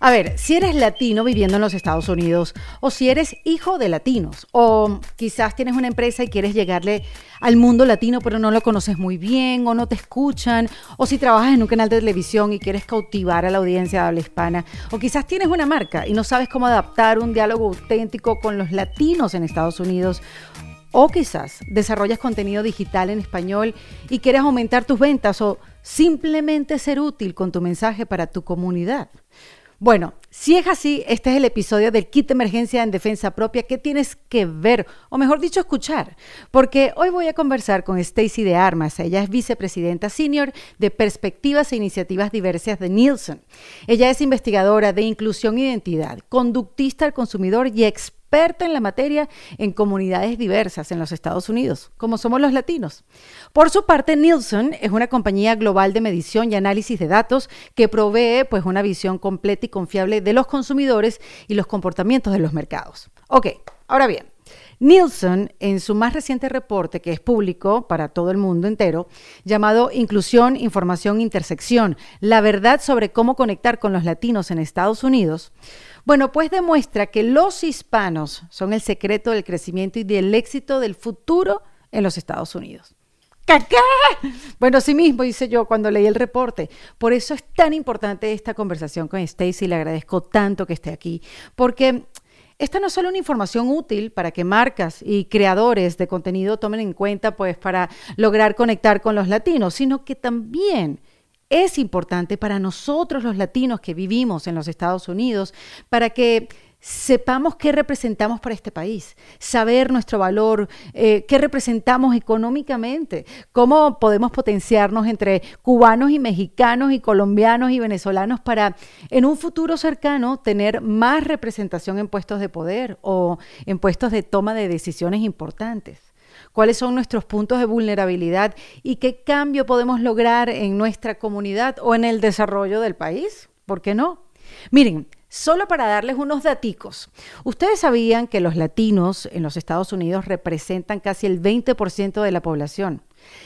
A ver, si eres latino viviendo en los Estados Unidos o si eres hijo de latinos o quizás tienes una empresa y quieres llegarle al mundo latino pero no lo conoces muy bien o no te escuchan o si trabajas en un canal de televisión y quieres cautivar a la audiencia de habla hispana o quizás tienes una marca y no sabes cómo adaptar un diálogo auténtico con los latinos en Estados Unidos o quizás desarrollas contenido digital en español y quieres aumentar tus ventas o simplemente ser útil con tu mensaje para tu comunidad. Bueno, si es así, este es el episodio del kit de emergencia en defensa propia que tienes que ver, o mejor dicho, escuchar, porque hoy voy a conversar con Stacy de Armas. Ella es vicepresidenta senior de Perspectivas e Iniciativas Diversas de Nielsen. Ella es investigadora de inclusión e identidad, conductista al consumidor y experta experta en la materia en comunidades diversas en los Estados Unidos, como somos los latinos. Por su parte, Nielsen es una compañía global de medición y análisis de datos que provee pues, una visión completa y confiable de los consumidores y los comportamientos de los mercados. Ok, ahora bien, Nielsen, en su más reciente reporte, que es público para todo el mundo entero, llamado Inclusión, Información, Intersección, la verdad sobre cómo conectar con los latinos en Estados Unidos, bueno, pues demuestra que los hispanos son el secreto del crecimiento y del éxito del futuro en los Estados Unidos. ¿Qué? Bueno, sí mismo hice yo cuando leí el reporte. Por eso es tan importante esta conversación con Stacy. Le agradezco tanto que esté aquí, porque esta no es solo una información útil para que marcas y creadores de contenido tomen en cuenta, pues, para lograr conectar con los latinos, sino que también es importante para nosotros los latinos que vivimos en los Estados Unidos, para que sepamos qué representamos para este país, saber nuestro valor, eh, qué representamos económicamente, cómo podemos potenciarnos entre cubanos y mexicanos y colombianos y venezolanos para en un futuro cercano tener más representación en puestos de poder o en puestos de toma de decisiones importantes cuáles son nuestros puntos de vulnerabilidad y qué cambio podemos lograr en nuestra comunidad o en el desarrollo del país. ¿Por qué no? Miren, Solo para darles unos daticos. Ustedes sabían que los latinos en los Estados Unidos representan casi el 20% de la población.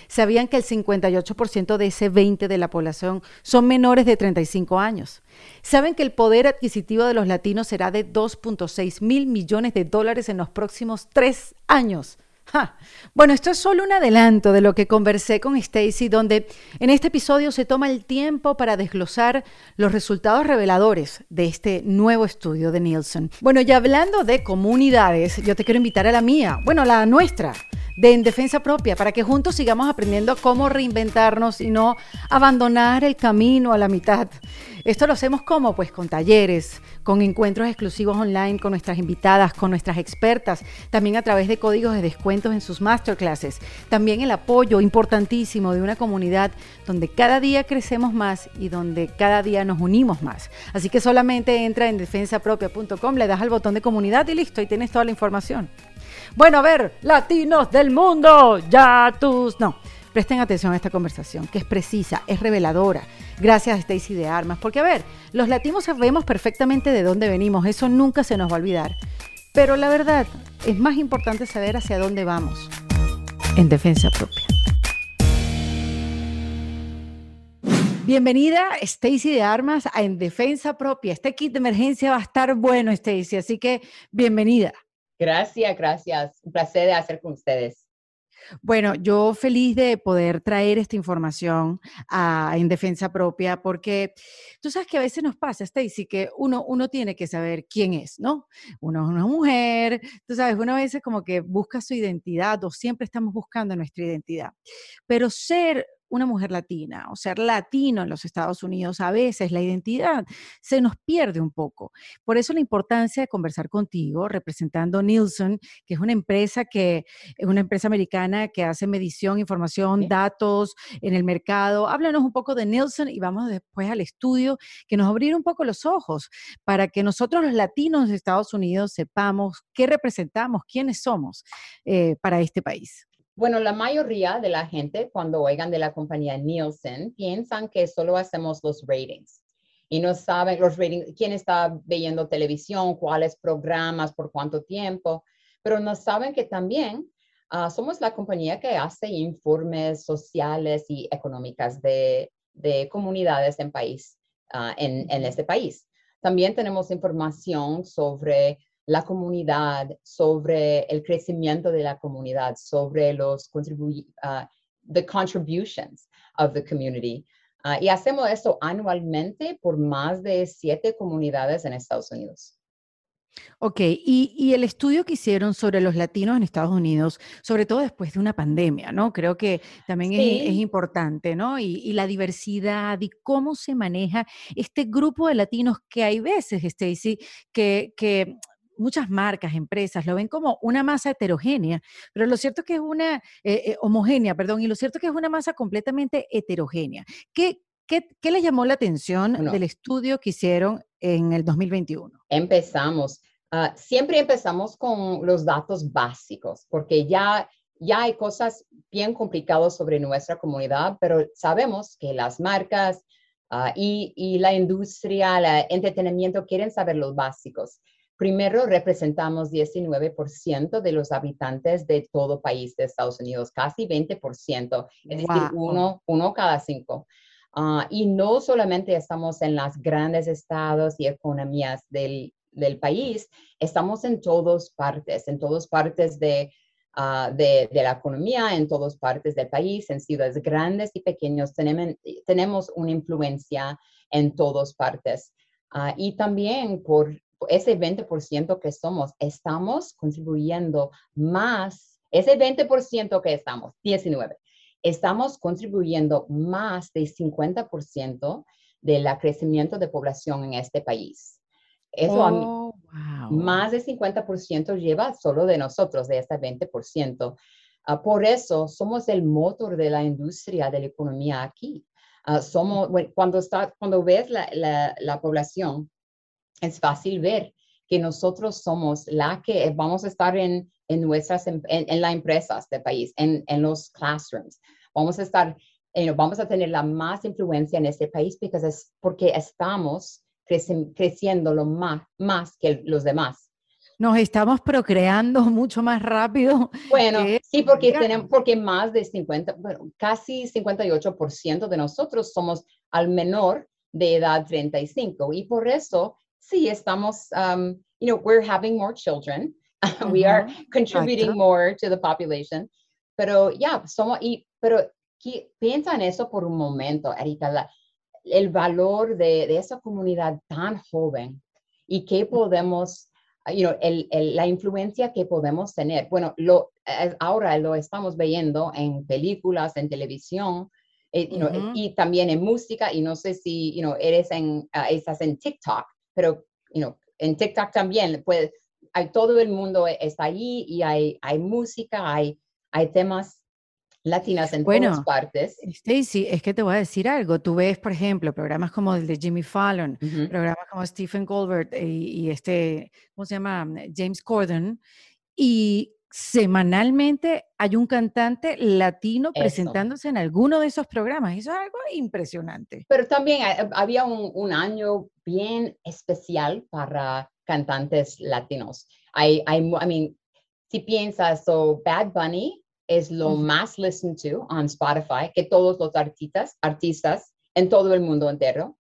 Sabían que el 58% de ese 20% de la población son menores de 35 años. Saben que el poder adquisitivo de los latinos será de 2.6 mil millones de dólares en los próximos tres años. Bueno, esto es solo un adelanto de lo que conversé con Stacy, donde en este episodio se toma el tiempo para desglosar los resultados reveladores de este nuevo estudio de Nielsen. Bueno, y hablando de comunidades, yo te quiero invitar a la mía, bueno, la nuestra de En Defensa Propia, para que juntos sigamos aprendiendo cómo reinventarnos y no abandonar el camino a la mitad. Esto lo hacemos como pues con talleres, con encuentros exclusivos online con nuestras invitadas, con nuestras expertas, también a través de códigos de descuentos en sus masterclasses, también el apoyo importantísimo de una comunidad donde cada día crecemos más y donde cada día nos unimos más. Así que solamente entra en defensapropia.com, le das al botón de comunidad y listo, y tienes toda la información. Bueno, a ver, latinos del mundo, ya tus... No, presten atención a esta conversación, que es precisa, es reveladora Gracias Stacy de Armas, porque a ver, los latinos sabemos perfectamente de dónde venimos, eso nunca se nos va a olvidar. Pero la verdad, es más importante saber hacia dónde vamos en defensa propia. Bienvenida Stacy de Armas a En Defensa Propia. Este kit de emergencia va a estar bueno, Stacy, así que bienvenida. Gracias, gracias. Un placer de hacer con ustedes. Bueno, yo feliz de poder traer esta información en defensa propia, porque tú sabes que a veces nos pasa, Stacy, que uno, uno tiene que saber quién es, ¿no? Uno es una mujer, tú sabes, uno a veces como que busca su identidad o siempre estamos buscando nuestra identidad, pero ser una mujer latina o ser latino en los Estados Unidos, a veces la identidad se nos pierde un poco. Por eso la importancia de conversar contigo, representando Nielsen, que es una empresa que es una empresa americana que hace medición, información, datos en el mercado. Háblanos un poco de Nielsen y vamos después al estudio que nos abrir un poco los ojos para que nosotros los latinos de Estados Unidos sepamos qué representamos, quiénes somos eh, para este país. Bueno, la mayoría de la gente cuando oigan de la compañía Nielsen piensan que solo hacemos los ratings y no saben los ratings, quién está viendo televisión, cuáles programas, por cuánto tiempo, pero no saben que también ah, somos la compañía que hace informes sociales y económicas de, de comunidades en país, ah, en, en, este país. también tenemos información sobre la comunidad, sobre el crecimiento de la comunidad, sobre los contribu uh, the contributions of the community. Uh, y hacemos esto anualmente por más de siete comunidades en Estados Unidos. Ok, y, el estudio que hicieron sobre los latinos en Estados Unidos, sobre todo después de una pandemia, ¿no? Creo que también es, importante, ¿no? Y, la diversidad y cómo se maneja este grupo de latinos que hay veces, Stacy, que, que muchas marcas, empresas lo ven como una masa heterogénea, pero lo cierto es que es una eh, eh, homogénea, perdón, y lo cierto es que es una masa completamente heterogénea. ¿Qué, qué, les llamó la atención del estudio que hicieron en el 2021? Empezamos, ah, siempre empezamos con los datos básicos, porque ya ya hay cosas bien complicadas sobre nuestra comunidad, pero sabemos que las marcas ah, y, y, la industria, el entretenimiento quieren saber los básicos. Primero, representamos 19% de los habitantes de todo país de Estados Unidos, casi 20%, es decir, uno, uno cada cinco. Ah, y no solamente estamos en las grandes estados y economías del, del país, estamos en todas partes, en todas partes de, uh, de, de, la economía, en todas partes del país, en ciudades grandes y pequeños, tenemos, tenemos una influencia en todas partes. Uh, y también por ese 20% que somos, estamos contribuyendo más, ese 20% que estamos, 19, estamos contribuyendo más del 50% del crecimiento de población en este país. Eso oh, más del 50% lleva solo de nosotros, de ese 20%. Ah, por eso somos el motor de la industria de la economía aquí. Ah, somos, cuando, está, cuando ves la, la, la población, es fácil ver que nosotros somos la que vamos a estar en, en nuestras, en, en las empresas del país, en, en los classrooms. Vamos a estar, vamos a tener la más influencia en este país porque, es, porque estamos creciendo lo más, más que los demás. Nos estamos procreando mucho más rápido. Bueno, sí, porque, tenemos, porque más de 50, bueno, casi 58% de nosotros somos al menor de edad 35 y por eso sí estamos, um, you know, we're having more children, we are contributing more to the population, pero ya, somos, y, pero piensa en eso por un momento, Erika, el valor de, de, esa comunidad tan joven y qué podemos, you know, el, el, la influencia que podemos tener. Bueno, lo, ahora lo estamos viendo en películas, en televisión, eh, you know, y también en música, y no sé si, you know, eres en, uh, estás en TikTok, pero you know, en TikTok también, pues, hay, todo el mundo está allí y hay, hay música, hay, hay temas latinas en todas partes. Stacy, es que te voy a decir algo. Tú ves, por ejemplo, programas como el de Jimmy Fallon, programas como Stephen Goldberg y, y, este, ¿cómo se llama? James Corden. Y semanalmente hay un cantante latino presentándose en alguno de esos programas. Eso es algo impresionante. Pero también había un, año bien especial para cantantes latinos. I, I, I mean, si piensas, so Bad Bunny es lo más listened to on Spotify que todos los artistas, artistas en todo el mundo entero.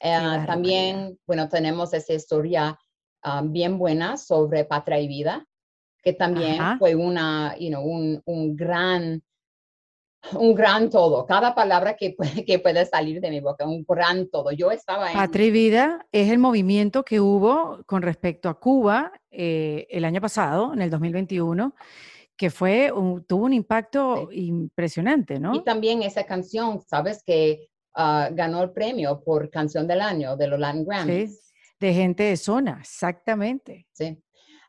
Eh, también, bueno, tenemos esa historia ah, bien buena sobre Patria y Vida que también fue una, you know, un, un, gran, un gran todo. Cada palabra que que puede salir de mi boca, un gran todo. Yo estaba en... Patria Vida es el movimiento que hubo con respecto a Cuba eh, el año pasado, en el 2021 que fue tuvo un impacto impresionante, ¿no? Y también esa canción, sabes que ah, ganó el premio por canción del año de los Latin Grammys. Sí, de gente de zona, exactamente. Sí.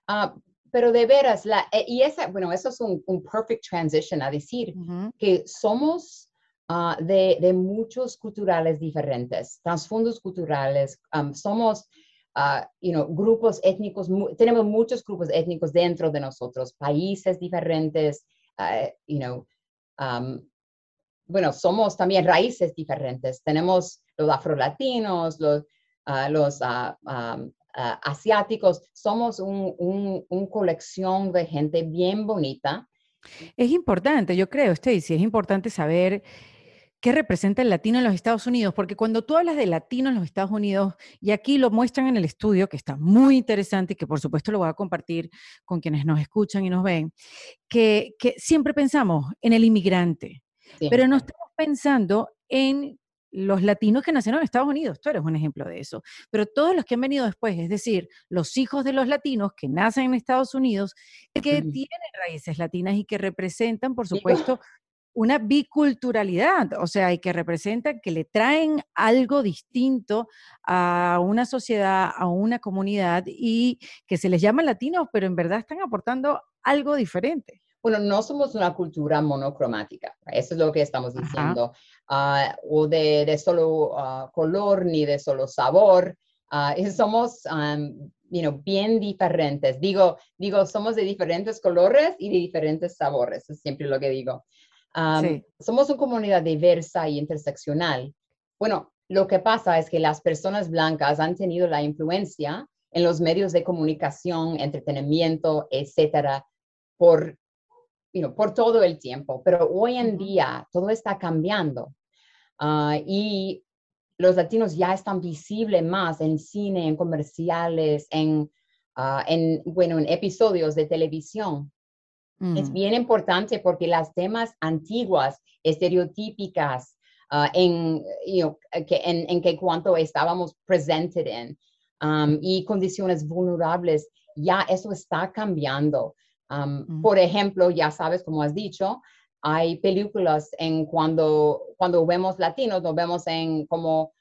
Uh, pero de veras, la, eh, y esa, bueno, eso es un, un perfect transition a decir que somos uh, de, de, muchos culturales diferentes, trasfondos culturales, um, somos, uh, you know, grupos étnicos, tenemos muchos grupos étnicos dentro de nosotros, países diferentes, uh, you know, um, bueno, somos también raíces diferentes, tenemos los afrolatinos, los, los um, Ah, asiáticos, somos una un, colección de gente bien bonita. Es importante, yo creo, Stacy, es importante saber ¿qué representa el latino en los Estados Unidos? Porque cuando tú hablas de latino en los Estados Unidos, y aquí lo muestran en el estudio, que está muy interesante y que por supuesto lo voy a compartir con quienes nos escuchan y nos ven, que, siempre pensamos en el inmigrante, pero no estamos pensando en los latinos que nacieron en Estados Unidos, tú eres un ejemplo de eso, pero todos los que han venido después, es decir, los hijos de los latinos que nacen en Estados Unidos, que tienen raíces latinas y que representan, por supuesto, una biculturalidad, o sea, y que representan, que le traen algo distinto a una sociedad, a una comunidad y que se les llama latinos, pero en verdad están aportando algo diferente. Bueno, no somos una cultura monocromática, eso es lo que estamos diciendo, ah, o de, solo ah, color ni de solo sabor. Uh, somos bien diferentes. Digo, digo, somos de diferentes colores y de diferentes sabores, es siempre lo que digo. Somos una comunidad diversa y interseccional. Bueno, lo que pasa es que las personas blancas han tenido la influencia en los medios de comunicación, entretenimiento, etcétera, por por todo el tiempo, pero hoy en día todo está cambiando ah, y los latinos ya están visibles más en cine, en comerciales, en, ah, en, bueno, en episodios de televisión. Es mm. bien importante porque las temas antiguas, estereotípicas, ah, en, que, en, que cuanto estábamos presentes en um, y condiciones vulnerables, ya eso está cambiando. Por ejemplo, ya sabes, como has dicho, hay películas en cuando, cuando vemos latinos, nos vemos en como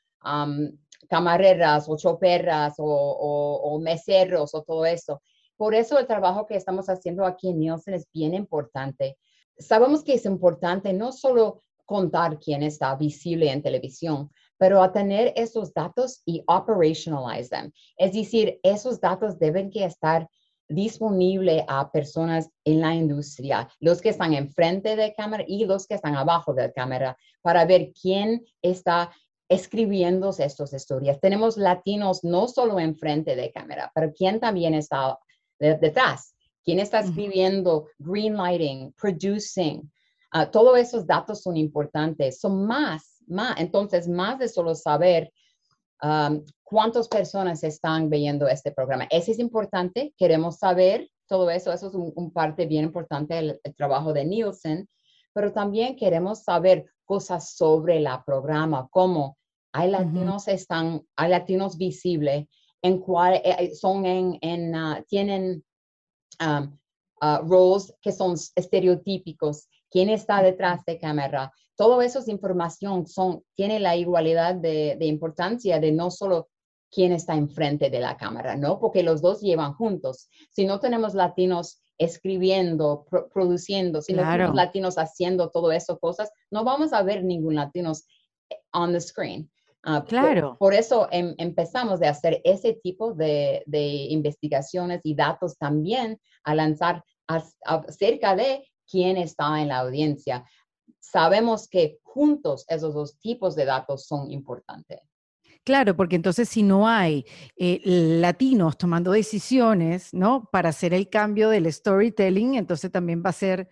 camareras o choperras o, o, meseros o todo eso. Por eso el trabajo que estamos haciendo aquí en Nielsen es bien importante. Sabemos que es importante no solo contar quién está visible en televisión, pero a tener esos datos y operationalize them. Es decir, esos datos deben que estar disponible a personas en la industria, los que están enfrente de cámara y los que están abajo de cámara, para ver quién está escribiendo estas historias. Tenemos latinos no solo enfrente de cámara, pero quién también está detrás, quién está escribiendo, greenlighting, producing. Uh, todos esos datos son importantes, son más, más, entonces más de solo saber um, cuántas personas están viendo este programa. Eso es importante, queremos saber todo eso, eso es un, parte bien importante del trabajo de Nielsen, pero también queremos saber cosas sobre la programa, como hay latinos están, hay latinos visibles, en cuál eh, eh, son en, en ah, tienen um, uh, roles que son estereotípicos, quién está detrás de cámara, todo eso es información, son, tiene la igualdad de, de, importancia de no solo quién está enfrente de la cámara, ¿no? Porque los dos llevan juntos. Si no tenemos latinos escribiendo, produciendo, si no tenemos latinos haciendo todo eso cosas, no vamos a ver ningún latinos eh, on the screen. Ah, claro. Por, eso em, empezamos de hacer ese tipo de, de, investigaciones y datos también a lanzar acerca de quién está en la audiencia. Sabemos que juntos esos dos tipos de datos son importantes. Claro, porque entonces si no hay eh, latinos tomando decisiones, ¿no? Para hacer el cambio del storytelling, entonces también va a ser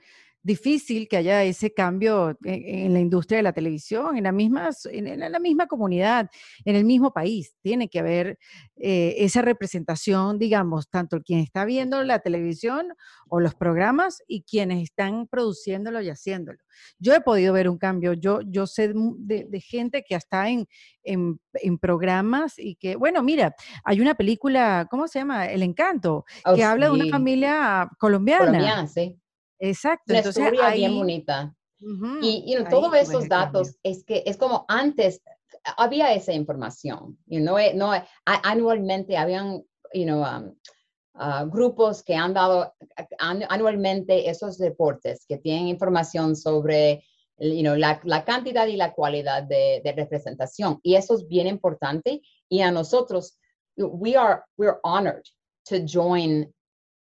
difícil que haya ese cambio en, la industria de la televisión, en la misma, en, la misma comunidad, en el mismo país. Tiene que haber eh, esa representación, digamos, tanto quien está viendo la televisión o los programas y quienes están produciéndolo y haciéndolo. Yo he podido ver un cambio, yo, yo sé de, gente que está en, en, programas y que, bueno, mira, hay una película, ¿cómo se llama? El Encanto, oh, que habla de una familia colombiana. Colombiana, sí Exacto. Una historia bien bonita. y todos esos datos es que es como antes había esa información, you know, eh, no, anualmente habían, you know, um, uh, grupos que han dado anualmente esos deportes que tienen información sobre you know, la, la, cantidad y la cualidad de, de, representación. Y eso es bien importante. Y a nosotros, we are, we're honored to join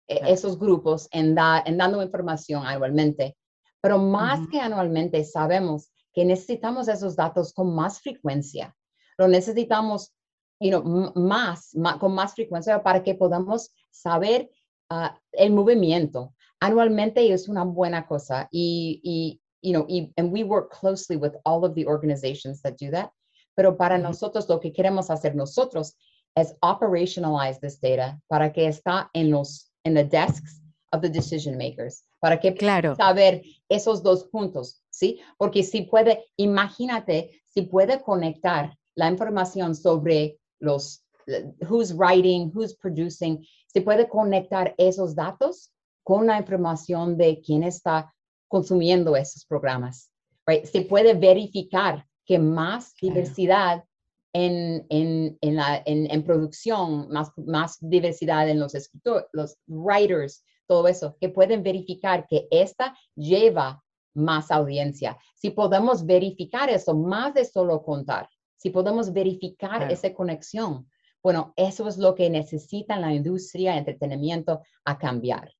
e, esos grupos en, en dando información anualmente. Pero más que anualmente, sabemos que necesitamos esos datos con más frecuencia. Lo necesitamos you know, más, con más frecuencia para que podamos saber ah, el movimiento. Anualmente es una buena cosa y, y, you know, y, and we work closely with all of the organizations that do that. Pero para nosotros, lo que queremos hacer nosotros es operationalize this data para que está en los, en the desks of the decision makers, para que Claro. saber esos dos puntos, ¿sí? Porque si puede, imagínate, si puede conectar la información sobre los, who's writing, who's producing, si puede conectar esos datos con la información de quién está consumiendo esos programas, right? Se puede verificar que más Claro. diversidad en, en, en, la, en, en producción, más, más diversidad en los escritores, los writers, todo eso, que pueden verificar que esta lleva más audiencia. Si podemos verificar eso, más de solo contar, si podemos verificar Claro. esa conexión, bueno, eso es lo que necesita la industria de entretenimiento a cambiar.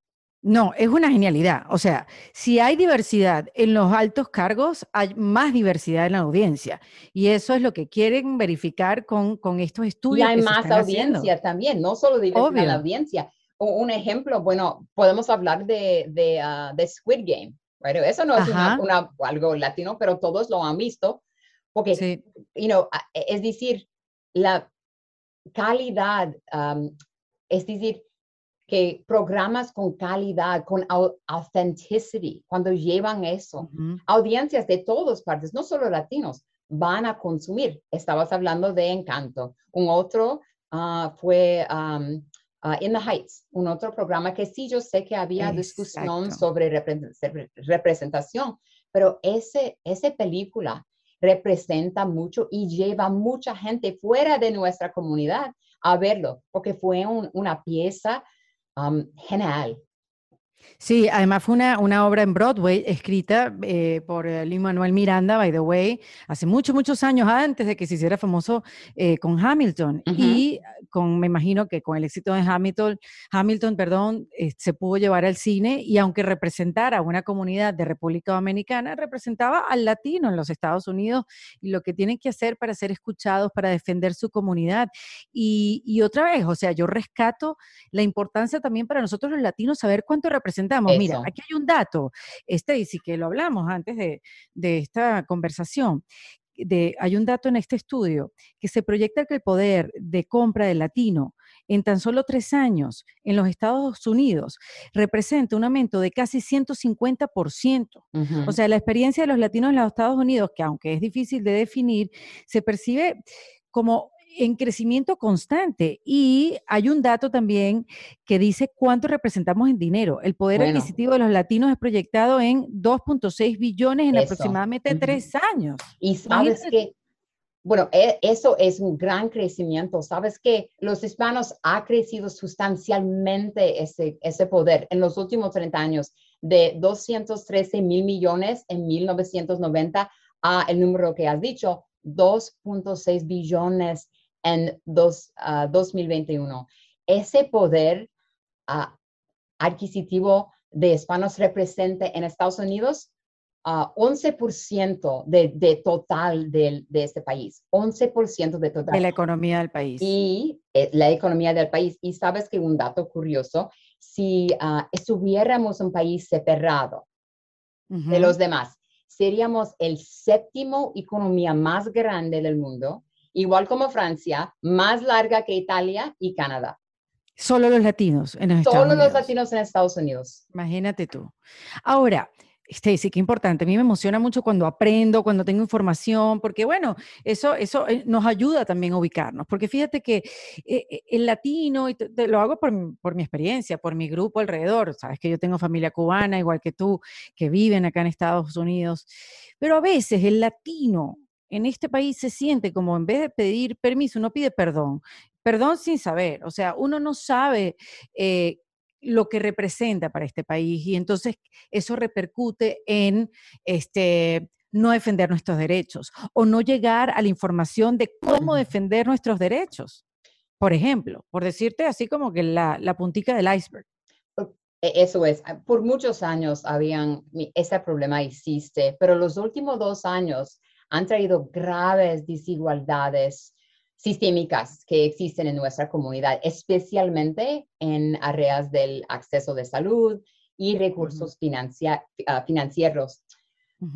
No, es una genialidad. O sea, si hay diversidad en los altos cargos, hay más diversidad en la audiencia. Y eso es lo que quieren verificar con, con estos Y estudios. hay que se más están haciendo. audiencia también, no solo diversidad en la audiencia. Un ejemplo, bueno, podemos hablar de, de, ah, de Squid Game, right? Eso no es una, una- algo latino, pero todos lo han visto, porque, Sí, you know, es decir, la calidad, um, es decir, que programas con calidad, con au- authenticity, cuando llevan eso, ujú, audiencias de todas partes, no solo latinos, van a consumir. Estabas hablando de Encanto. Un otro ah, fue um, ah, In the Heights, un otro programa que sí yo sé que había discusión Exacto. sobre repre- repre- representación, pero ese, esa película representa mucho y lleva mucha gente fuera de nuestra comunidad a verlo, porque fue un- una pieza um, genial. Sí, además fue una, una obra en Broadway escrita eh, por Lin Manuel Miranda, by the way, hace muchos, muchos años antes de que se hiciera famoso eh, con Hamilton. Ujú. Y con, me imagino que con el éxito de Hamilton, Hamilton, perdón, eh, se pudo llevar al cine y aunque representara a una comunidad de República Dominicana, representaba al latino en los Estados Unidos y lo que tienen que hacer para ser escuchados, para defender su comunidad. Y, y otra vez, o sea, yo rescato la importancia también para nosotros los latinos saber cuánto representamos. Mira, Eso. aquí hay un dato, Stacy, que lo hablamos antes de, de esta conversación. De, hay un dato en este estudio que se proyecta que el poder de compra del latino en tan solo tres años en los Estados Unidos representa un aumento de casi 150%. Ujú. O sea, la experiencia de los latinos en los Estados Unidos, que aunque es difícil de definir, se percibe como en crecimiento constante. Y hay un dato también que dice cuánto representamos en dinero. El poder Bueno. adquisitivo de los latinos es proyectado en 2.6 billones en Eso. aproximadamente Ujú. tres años. Y sabes que, bueno, e- eso es un gran crecimiento. Sabes que los hispanos ha crecido sustancialmente ese, ese poder en los últimos 30 años, de 213 mil millones en 1990 a el número que has dicho, 2.6 billones en dos, ah, 2021. Ese poder ah, adquisitivo de hispanos representa en Estados Unidos ah, 11% de, de total del- de, este país, 11% de total. de la economía del país. y eh, la economía del país. Y sabes que un dato curioso, si estuviéramos un país separado de Ujú. los demás, seríamos el séptimo economía más grande del mundo, igual como Francia, más larga que Italia y Canadá. Solo los latinos en los Estados Todos los Unidos. latinos en Estados Unidos. Imagínate tú. Ahora, Stacy, qué importante. A mí me emociona mucho cuando aprendo, cuando tengo información, porque bueno, eso, eso eh, nos ayuda también a ubicarnos. Porque fíjate que eh, eh, el latino, y te- lo hago por, por mi experiencia, por mi grupo alrededor. Sabes que yo tengo familia cubana, igual que tú, que viven acá en Estados Unidos. Pero a veces el latino en este país se siente como en vez de pedir permiso, uno pide perdón. Perdón sin saber. O sea, uno no sabe eh, lo que representa para este país y entonces eso repercute en este no defender nuestros derechos o no llegar a la información de cómo defender nuestros derechos. Por ejemplo, por decirte así como que la, la puntica del iceberg. E- Eso es, ah, por muchos años habían, ese problema existe, pero los últimos dos años han traído graves desigualdades sistémicas que existen en nuestra comunidad, especialmente en áreas del acceso de salud y recursos financia- ah, financieros.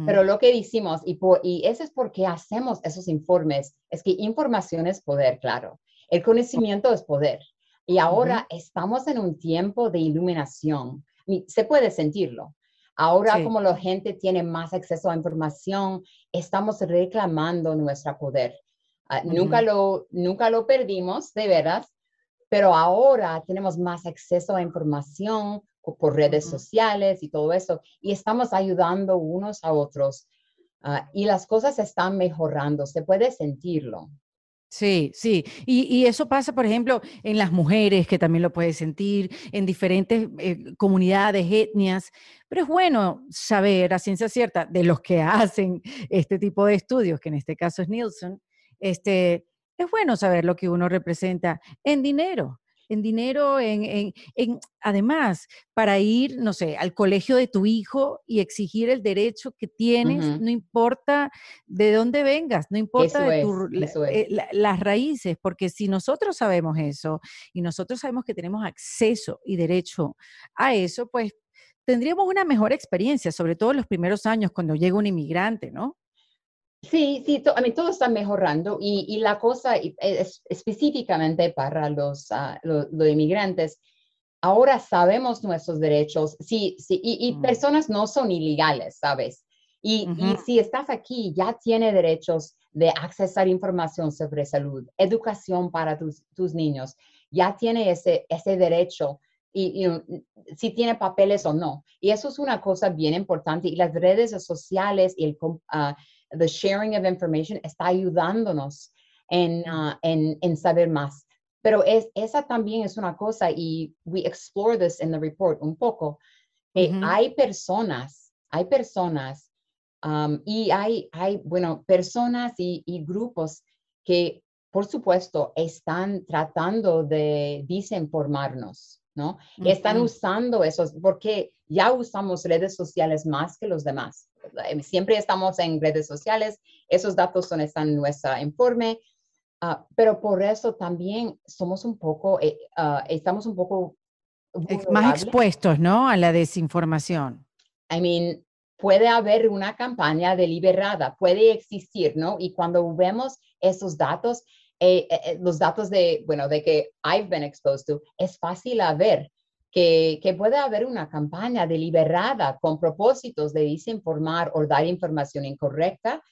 Pero lo que decimos, y, por, y eso es porque hacemos esos informes, es que información es poder, claro. El conocimiento es poder. Y ahora estamos en un tiempo de iluminación. Se puede sentirlo. Ahora como la gente tiene más acceso a información, estamos reclamando nuestro poder. Ah, nunca, lo, nunca lo perdimos, de veras, pero ahora tenemos más acceso a información por redes sociales y todo eso, y estamos ayudando unos a otros. Ah, y las cosas están mejorando, se puede sentirlo. Sí, sí. Y, eso pasa, por ejemplo, en las mujeres, que también lo puedes sentir, en diferentes eh, comunidades, etnias. Pero es bueno saber a ciencia cierta de los que hacen este tipo de estudios, que en este caso es Nielsen, este, es bueno saber lo que uno representa en dinero, en dinero, en, además, para ir, no sé, al colegio de tu hijo y exigir el derecho que tienes, no importa de dónde vengas, no importa de eh, las raíces, porque si nosotros sabemos eso y nosotros sabemos que tenemos acceso y derecho a eso, pues tendríamos una mejor experiencia, sobre todo en los primeros años cuando llega un inmigrante, ¿no? Sí, sí, a mí todo está mejorando y, la cosa es, específicamente para los, uh, los, inmigrantes, ahora sabemos nuestros derechos, sí, sí, y, mm. personas no son ilegales, ¿sabes? Y, si estás aquí, ya tiene derechos de accesar información sobre salud, educación para tus, tus niños, ya tiene ese, ese derecho y, si tiene papeles o no. Y eso es una cosa bien importante. Y las redes sociales y el, uh, the sharing of information está ayudándonos en, uh, en, en saber más. Pero es, esa también es una cosa, y we explore this in the report un poco, que hay personas, hay personas, um, y hay, hay, bueno, personas y, y, grupos que, por supuesto, están tratando de desinformarnos, ¿no? Están usando esos, porque ya usamos redes sociales más que los demás. Eh, siempre estamos en redes sociales, esos datos son, están en nuestro informe, ah, pero por eso también somos un poco, ah, estamos un poco... Más expuestos, ¿no? A la desinformación. I mean, puede haber una campaña deliberada, puede existir, ¿no? Y cuando vemos esos datos, eh, los datos de, bueno, de que I've been exposed to, es fácil a ver que, puede haber una campaña deliberada con propósitos de desinformar o dar información incorrecta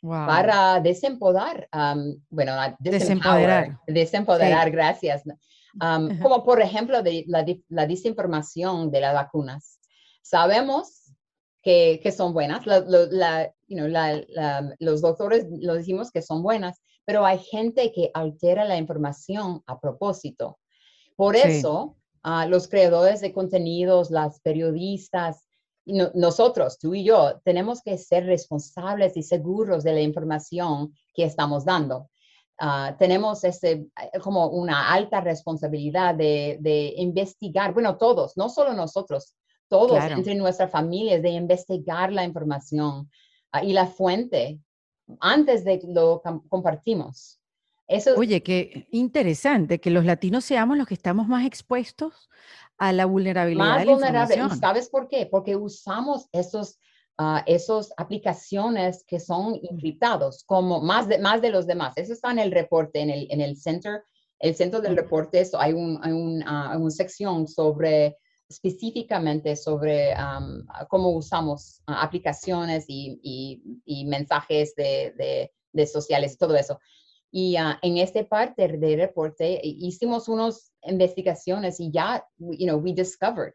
para desempodar, bueno, desempoderar, desempoderar, gracias. como por ejemplo de la, desinformación de las vacunas. Sabemos que, que son buenas, los doctores lo decimos que son buenas, pero hay gente que altera la información a propósito. Por eso, los creadores de contenidos, las periodistas, nosotros, tú y yo, tenemos que ser responsables y seguros de la información que estamos dando. Ah, tenemos ese, eh, como una alta responsabilidad de, investigar, bueno, todos, no solo nosotros, todos entre nuestras familias, de investigar la información ah, y la fuente antes de que lo compartimos. Oye, qué interesante que los latinos seamos los que estamos más expuestos a la vulnerabilidad más de la vulnerable. ¿Y sabes por qué? Porque usamos esos, uh, esos aplicaciones que son encriptados, como más de, más de los demás. Eso está en el reporte, en el, en el center, el centro del reporte, eso, hay, un, hay un, uh, una sección sobre específicamente sobre um, cómo usamos uh, aplicaciones y, y, y mensajes de, de, de, sociales y todo eso. Y uh, en esta parte del reporte hicimos unas investigaciones y ya, you know, we discovered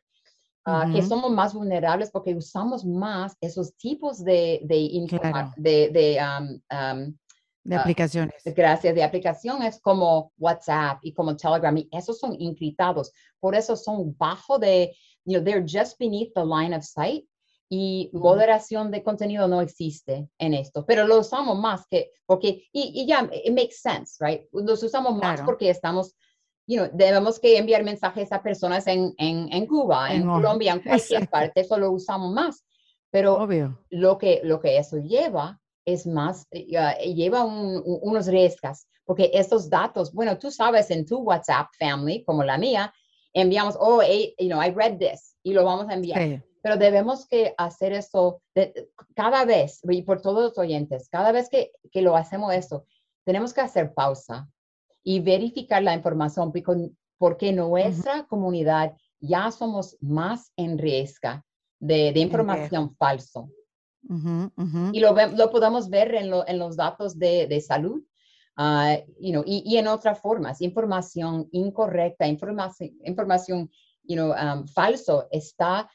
uh, que somos más vulnerables porque usamos más esos tipos de, de, de, de, um, um, de uh, aplicaciones. gracias, de aplicaciones como WhatsApp y como Telegram, y esos son encriptados. Por eso son bajo de, you know, they're just beneath the line of sight y moderación de contenido no existe en esto, pero lo usamos más que, porque, y, y ya, it makes sense, right? Los usamos más porque estamos, you know, debemos que enviar mensajes a personas en, en, en Cuba, en, Colombia, en cualquier parte, eso lo usamos más. Pero Lo, que, lo que eso lleva es más, uh, lleva unos riesgos, porque estos datos, bueno, tú sabes en tu WhatsApp family, como la mía, enviamos, oh, you know, I read this, y lo vamos a enviar. pero debemos que hacer eso cada vez, y por todos los oyentes, cada vez que, que lo hacemos esto, tenemos que hacer pausa y verificar la información porque, nuestra comunidad ya somos más en riesgo de, de información Y lo, lo, podemos ver en, en los datos de, de salud know, y, en otras formas. Información incorrecta, información, información you um, falso está,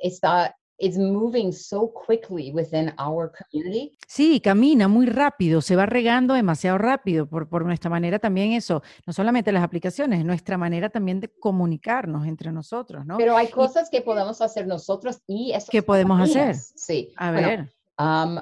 está it's moving so quickly within our community. Sí, camina muy rápido, se va regando demasiado rápido por, por nuestra manera también eso, no solamente las aplicaciones, nuestra manera también de comunicarnos entre nosotros, ¿no? Pero hay cosas que podemos hacer nosotros y eso. ¿Qué podemos hacer? Sí. A ver. Um,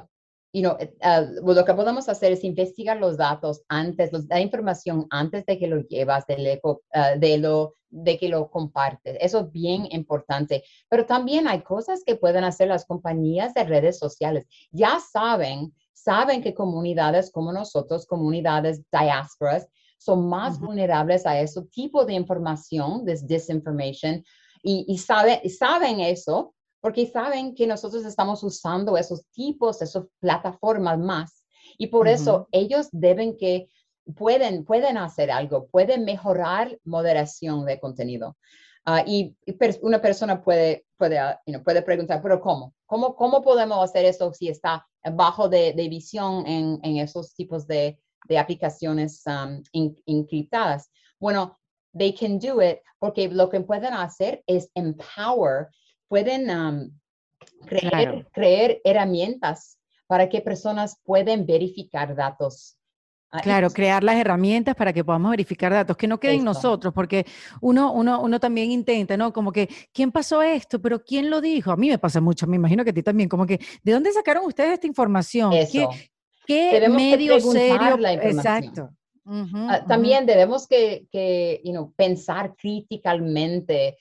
you know, uh, lo que podemos hacer es investigar los datos antes, la información antes de que lo llevas, de, uh, de, lo, de que lo compartes. Eso es bien importante. Pero también hay cosas que pueden hacer las compañías de redes sociales. Ya saben, saben que comunidades como nosotros, comunidades diásporas, son más vulnerables a ese tipo de información, de disinformation, y, y sabe, saben eso porque saben que nosotros estamos usando esos tipos, esas plataformas más. Y por eso ellos deben que, pueden, pueden hacer algo, pueden mejorar moderación de contenido. Ah, y, una persona puede, puede, ah, puede preguntar, pero ¿cómo? ¿cómo? ¿Cómo podemos hacer eso si está bajo de, de visión en, en, esos tipos de, de aplicaciones um, encriptadas? Bueno, they can do it porque lo que pueden hacer es empower pueden creer, herramientas para que personas puedan verificar datos. Ah, claro, crear las herramientas para que podamos verificar datos, que no queden nosotros, porque uno, uno, uno también intenta, ¿no? Como que, ¿quién pasó esto? ¿Pero quién lo dijo? A mí me pasa mucho, me imagino que a ti también, como que, ¿de dónde sacaron ustedes esta información? ¿Qué, qué medio serio? Exacto. Ah, también debemos que, que pensar críticamente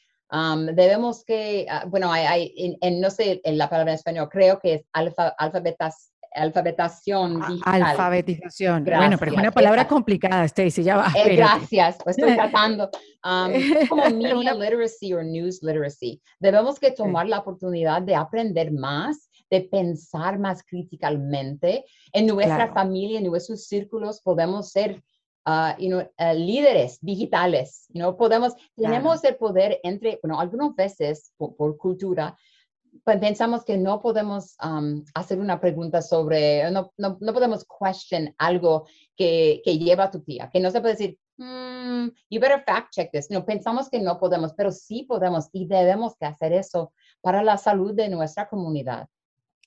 debemos que, ah, bueno, hay, en, no sé en la palabra en español, creo que es alfa, alfabetas, alfabetación digital. Alfabetización. Bueno, pero es una palabra complicada, Stacy, ya va. Eh, gracias, pues estoy tratando. como media literacy o news literacy. Debemos que tomar la oportunidad de aprender más de pensar más críticamente. En nuestra familia, en nuestros círculos, podemos ser uh, you know, uh, líderes digitales, you know, podemos, tenemos el poder entre, bueno, algunas veces por, cultura, pues pensamos que no podemos um, hacer una pregunta sobre, no, no, no, podemos question algo que, que lleva a tu tía, que no se puede decir, mm, you better fact check this. No, pensamos que no podemos, pero sí podemos y debemos que hacer eso para la salud de nuestra comunidad.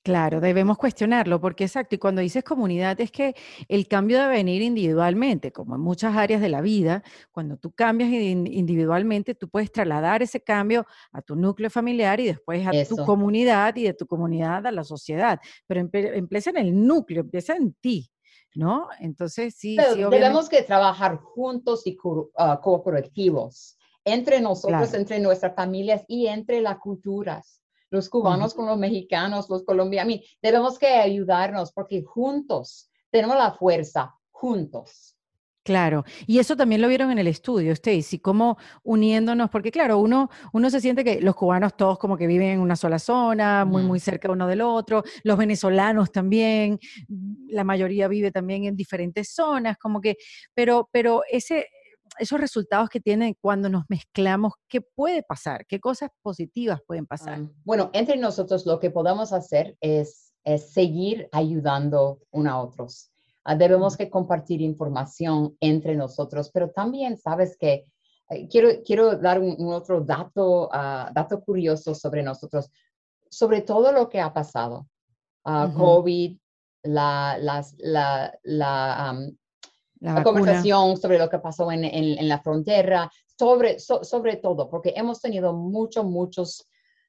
Claro, debemos cuestionarlo, porque exacto, y cuando dices comunidad es que el cambio debe venir individualmente, como en muchas áreas de la vida, cuando tú cambias individualmente, tú puedes trasladar ese cambio a tu núcleo familiar y después a tu comunidad y de tu comunidad a la sociedad, pero empieza en el núcleo, empieza en ti. ¿No? Entonces, sí. debemos que trabajar juntos y uh, cooperativos entre nosotros, entre nuestras familias y entre las culturas los cubanos con los mexicanos, los colombianos. Debemos que ayudarnos porque juntos tenemos la fuerza, juntos. Claro, y eso también lo vieron en el estudio, Stacy, cómo uniéndonos, porque claro, uno, uno se siente que los cubanos todos como que viven en una sola zona, muy, muy cerca uno del otro, los venezolanos también, la mayoría vive también en diferentes zonas, como que, pero, pero ese, esos resultados que tienen cuando nos mezclamos, ¿qué puede pasar? ¿Qué cosas positivas pueden pasar? bueno, entre nosotros lo que podemos hacer es, seguir ayudando unos a otros. Ah, debemos que compartir información entre nosotros, pero también sabes que eh, quiero, quiero dar un, otro dato, ah, dato curioso sobre nosotros, sobre todo lo que ha pasado. Uh, COVID, la, las, la, la la, conversación sobre lo que pasó en, en, la frontera, sobre, sobre todo, porque hemos tenido muchos, muchos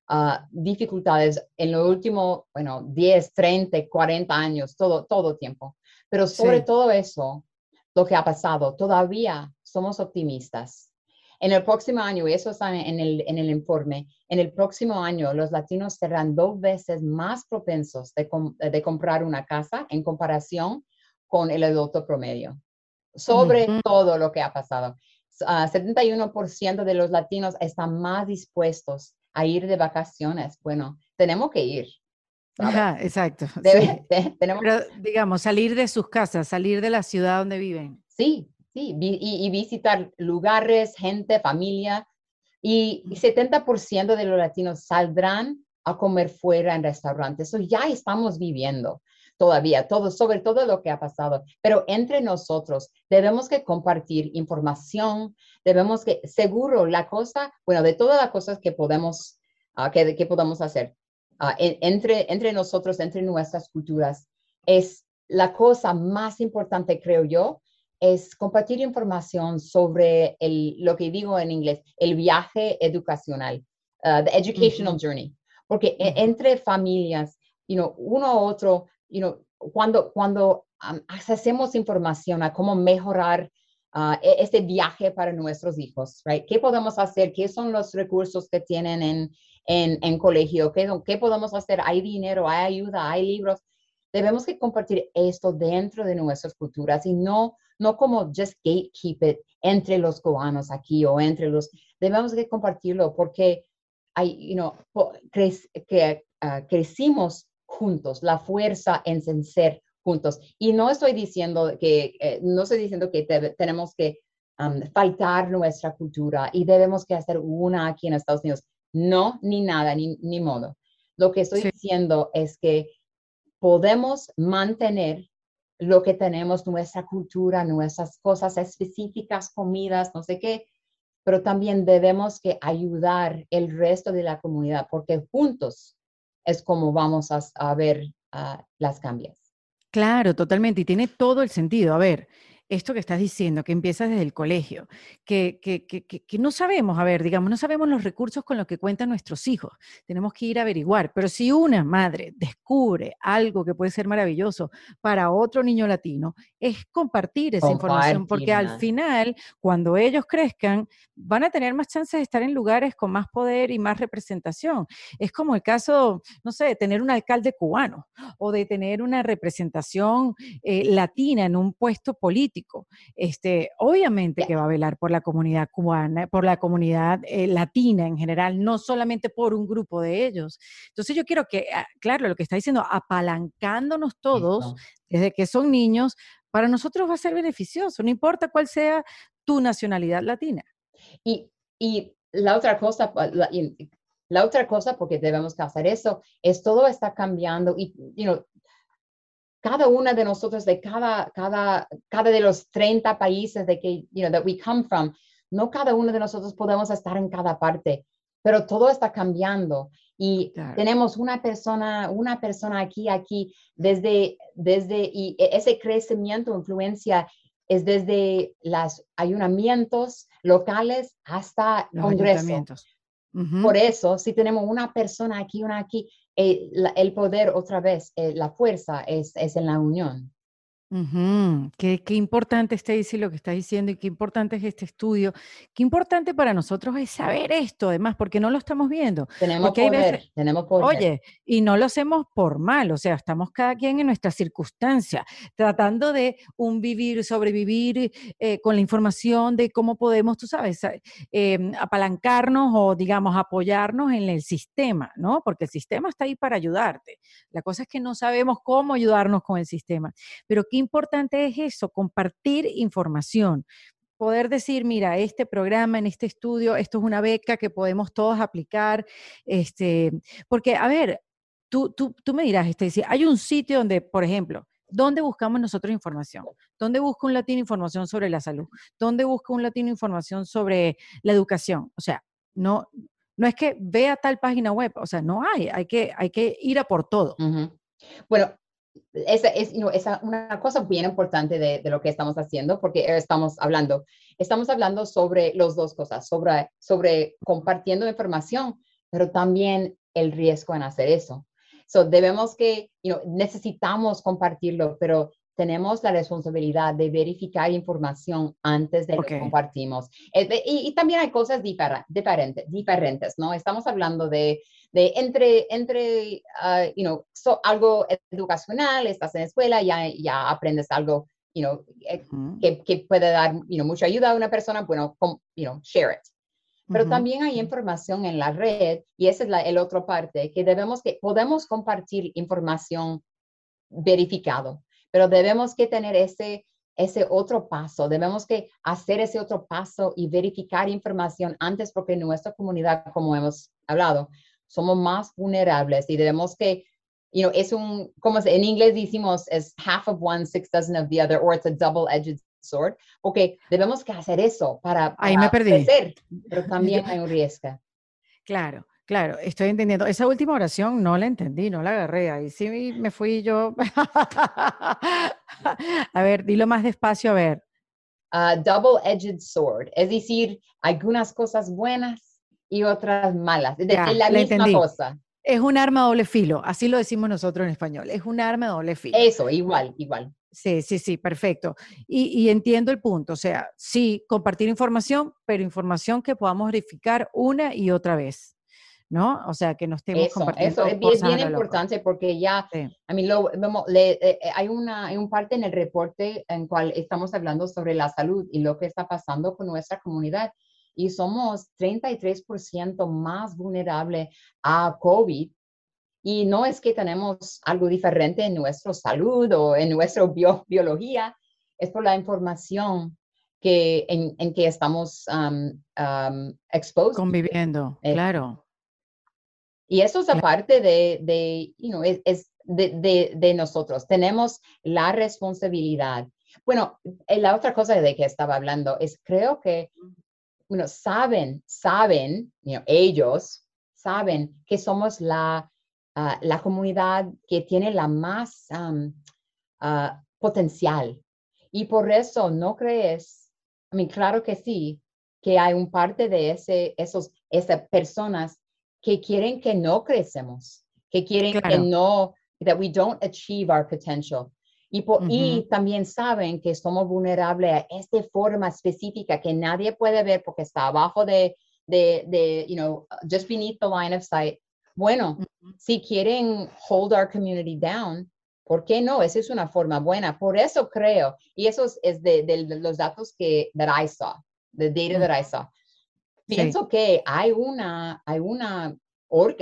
uh, dificultades en los últimos, bueno, 10, 30, 40 años, todo, todo tiempo. Pero sobre todo eso, lo que ha pasado, todavía somos optimistas. En el próximo año, y eso está en el, en el informe, en el próximo año los latinos serán dos veces más propensos de, de comprar una casa en comparación con el adulto promedio sobre todo lo que ha pasado. 71% ah, de los latinos están más dispuestos a ir de vacaciones. Bueno, tenemos que ir. Ajá, exacto. tenemos... Pero, digamos, salir de sus casas, salir de la ciudad donde viven. Sí, sí, y, visitar lugares, gente, familia. Y, 70% de los latinos saldrán a comer fuera en restaurantes. Eso ya estamos viviendo todavía, todo, sobre todo lo que ha pasado. Pero entre nosotros debemos que compartir información, debemos que, seguro, la cosa, bueno, de todas las cosas que podemos, uh, que, que podemos hacer, Ah, entre, entre nosotros, entre nuestras culturas, es la cosa más importante, creo yo, es compartir información sobre el, lo que digo en inglés, el viaje educacional, uh, the educational journey. Porque e, entre familias, you know, uno u otro, you know, cuando, cuando um, accesemos información a cómo mejorar uh, este viaje para nuestros hijos, right? ¿Qué podemos hacer? ¿Qué son los recursos que tienen en, en, en colegio, ¿qué, ¿qué podemos hacer? Hay dinero, hay ayuda, hay libros. Debemos que compartir esto dentro de nuestras culturas y no, no como just gatekeep it entre los cubanos aquí o entre los, debemos que compartirlo porque hay, you know, que uh, crecimos juntos, la fuerza en ser juntos. Y no estoy diciendo que, eh, no estoy diciendo que tenemos que um, faltar nuestra cultura y debemos que hacer una aquí en Estados Unidos. No, ni nada, ni, ni modo. Lo que estoy diciendo es que podemos mantener lo que tenemos, nuestra cultura, nuestras cosas específicas, comidas, no sé qué, pero también debemos que ayudar el resto de la comunidad porque juntos es como vamos a, ver ah, las cambias. Claro, totalmente, y tiene todo el sentido. A ver, esto que estás diciendo, que empieza desde el colegio, que, que, que, que, no sabemos, a ver, digamos, no sabemos los recursos con los que cuentan nuestros hijos. Tenemos que ir a averiguar. Pero si una madre descubre algo que puede ser maravilloso para otro niño latino, es compartir esa información, porque al final, cuando ellos crezcan, van a tener más chances de estar en lugares con más poder y más representación. Es como el caso, no sé, de tener un alcalde cubano o de tener una representación eh, latina en un puesto político este, obviamente que va a velar por la comunidad cubana, por la comunidad eh, latina en general, no solamente por un grupo de ellos. Entonces yo quiero que, ah, claro, lo que está diciendo, apalancándonos todos desde que son niños, para nosotros va a ser beneficioso, no importa cuál sea tu nacionalidad latina. Y, y la otra cosa, la, la otra cosa, porque debemos hacer eso, es todo está cambiando y, you know, cada una de nosotros, de cada, cada, cada de los 30 países de que, you know, that we come from, no cada uno de nosotros podemos estar en cada parte, pero todo está cambiando. Y tenemos una persona, una persona aquí, aquí, desde, desde, y e, ese crecimiento, influencia, es desde los ayuntamientos locales hasta los congresos. Por eso, si tenemos una persona aquí, una aquí, el poder otra vez, eh, la fuerza es, es en la unión. Qué, qué, importante, Stacy, lo que estás diciendo y qué importante es este estudio. Qué importante para nosotros es saber esto, además, porque no lo estamos viendo. Tenemos poder, tenemos poder. Oye, y no lo hacemos por mal, o sea, estamos cada quien en nuestra circunstancia, tratando de un vivir, sobrevivir eh, con la información de cómo podemos, tú sabes, em, apalancarnos o, digamos, apoyarnos en el sistema, ¿no? Porque el sistema está ahí para ayudarte. La cosa es que no sabemos cómo ayudarnos con el sistema. Pero qué importante es eso, compartir información poder decir, mira, este programa, en este estudio, esto es una beca que podemos todos aplicar, este, porque, a ver, tú, tú, tú me dirás, este, hay un sitio donde, por ejemplo, ¿dónde buscamos nosotros información? ¿Dónde busca un latino información sobre la salud? ¿Dónde busca un latino información sobre la educación? O sea, no, no es que vea tal página web, o sea, no hay, hay que, hay que ir a por todo. Bueno, esa es esa, una cosa bien importante de, de, lo que estamos haciendo, porque estamos hablando, estamos hablando sobre las dos cosas, sobre, sobre compartiendo información, pero también el riesgo en hacer eso. So, debemos que, you know, necesitamos compartirlo, pero tenemos la responsabilidad de verificar información antes de que compartimos. Y, y, también hay cosas diferentes, diferentes, ¿no? Estamos hablando de de entre, entre uh, you know, algo educacional, estás en la escuela, ya, ya aprendes algo you know, eh, que, que, puede dar you know, mucha ayuda a una persona, bueno, you know, share it. Pero Ujú. también hay información en la red y esa es la el otra parte, que debemos que podemos compartir información verificado, pero debemos que tener ese ese otro paso, debemos que hacer ese otro paso y verificar información antes porque nuestra comunidad, como hemos hablado, somos más vulnerables y debemos que, you know, es un, como en inglés decimos, es half of one, six dozen of the other, or it's a double-edged sword, porque debemos que hacer eso para, Ahí me para perdí. crecer, pero también hay un riesgo. Claro, claro, estoy entendiendo. Esa última oración no la entendí, no la agarré. Ahí sí me fui yo. A ver, dilo más despacio, a ver. a double-edged sword, es decir, algunas cosas buenas y otras malas, de, de Ya, la la misma entendí. cosa. Es un arma doble filo, así lo decimos nosotros en español. Es un arma doble filo. Eso, igual, igual. Sí, sí, sí, perfecto. Y, y entiendo el punto. O sea, sí, compartir información, pero información que podamos verificar una y otra vez, ¿no? O sea, que no estemos Eso, compartiendo eso es bien, cosas a bien lo loco. importante porque ya, Sí. a mí lo, vemos, le- eh, eh, hay, una, hay un parte en el reporte en cual estamos hablando sobre la salud y lo que está pasando con nuestra comunidad. Y somos 33% más vulnerable a COVID. Y no es que tenemos algo diferente en nuestra salud o en nuestra bio- biología, es por la información que, en, en que estamos um, um, exposed. Conviviendo, Eh, claro. Y eso es aparte de, de you know, es, es de, de, de nosotros. Tenemos la responsabilidad. Bueno, eh, la otra cosa de que estaba hablando es, creo que, bueno, saben, saben, you know, ellos saben que somos la, ah, la comunidad que tiene la más ah, potencial. Y por eso no crees, I mean, claro que sí, que hay un parte de ese, esos, esas personas que quieren que no crecemos, que quieren que Claro. no, that we don't achieve our potential. Y, po- y Ujú. también saben que somos vulnerables a esta forma específica que nadie puede ver porque está abajo de, de, de, you know, just beneath the line of sight. Bueno, Ujú. si quieren hold our community down, ¿por qué no? Esa es una forma buena. Por eso creo, y eso es, de, de- de los datos que that I saw, the data that I saw. Sí. Pienso que hay una, hay una,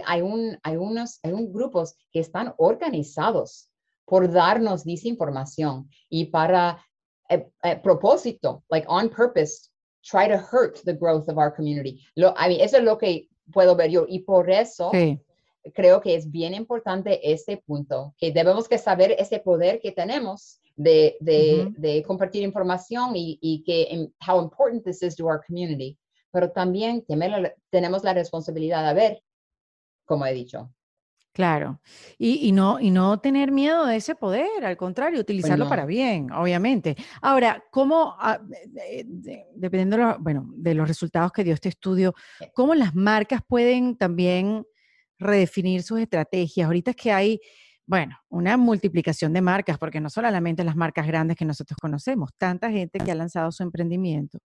hay un, hay unos, hay un grupos que están organizados por darnos desinformación y para eh, eh, propósito, like on purpose, try to hurt the growth of our community. Lo, I mean, eso es lo que puedo ver yo y por eso Sí, creo que es bien importante este punto, que debemos que saber ese poder que tenemos de, de, Ujú. de compartir información y, y que em, how important this is to our community. Pero también tenemos la responsabilidad de ver, como he dicho. claro. Y, y no, y no tener miedo de ese poder, al contrario, utilizarlo para no. bien, obviamente. Ahora, ¿cómo, ah, de- de- dependiendo lo- bueno, de los resultados que dio este estudio, cómo las marcas pueden también redefinir sus estrategias? Ahorita es que hay, bueno, una multiplicación de marcas, porque no solamente las marcas grandes que nosotros conocemos, tanta gente que ha lanzado su emprendimiento,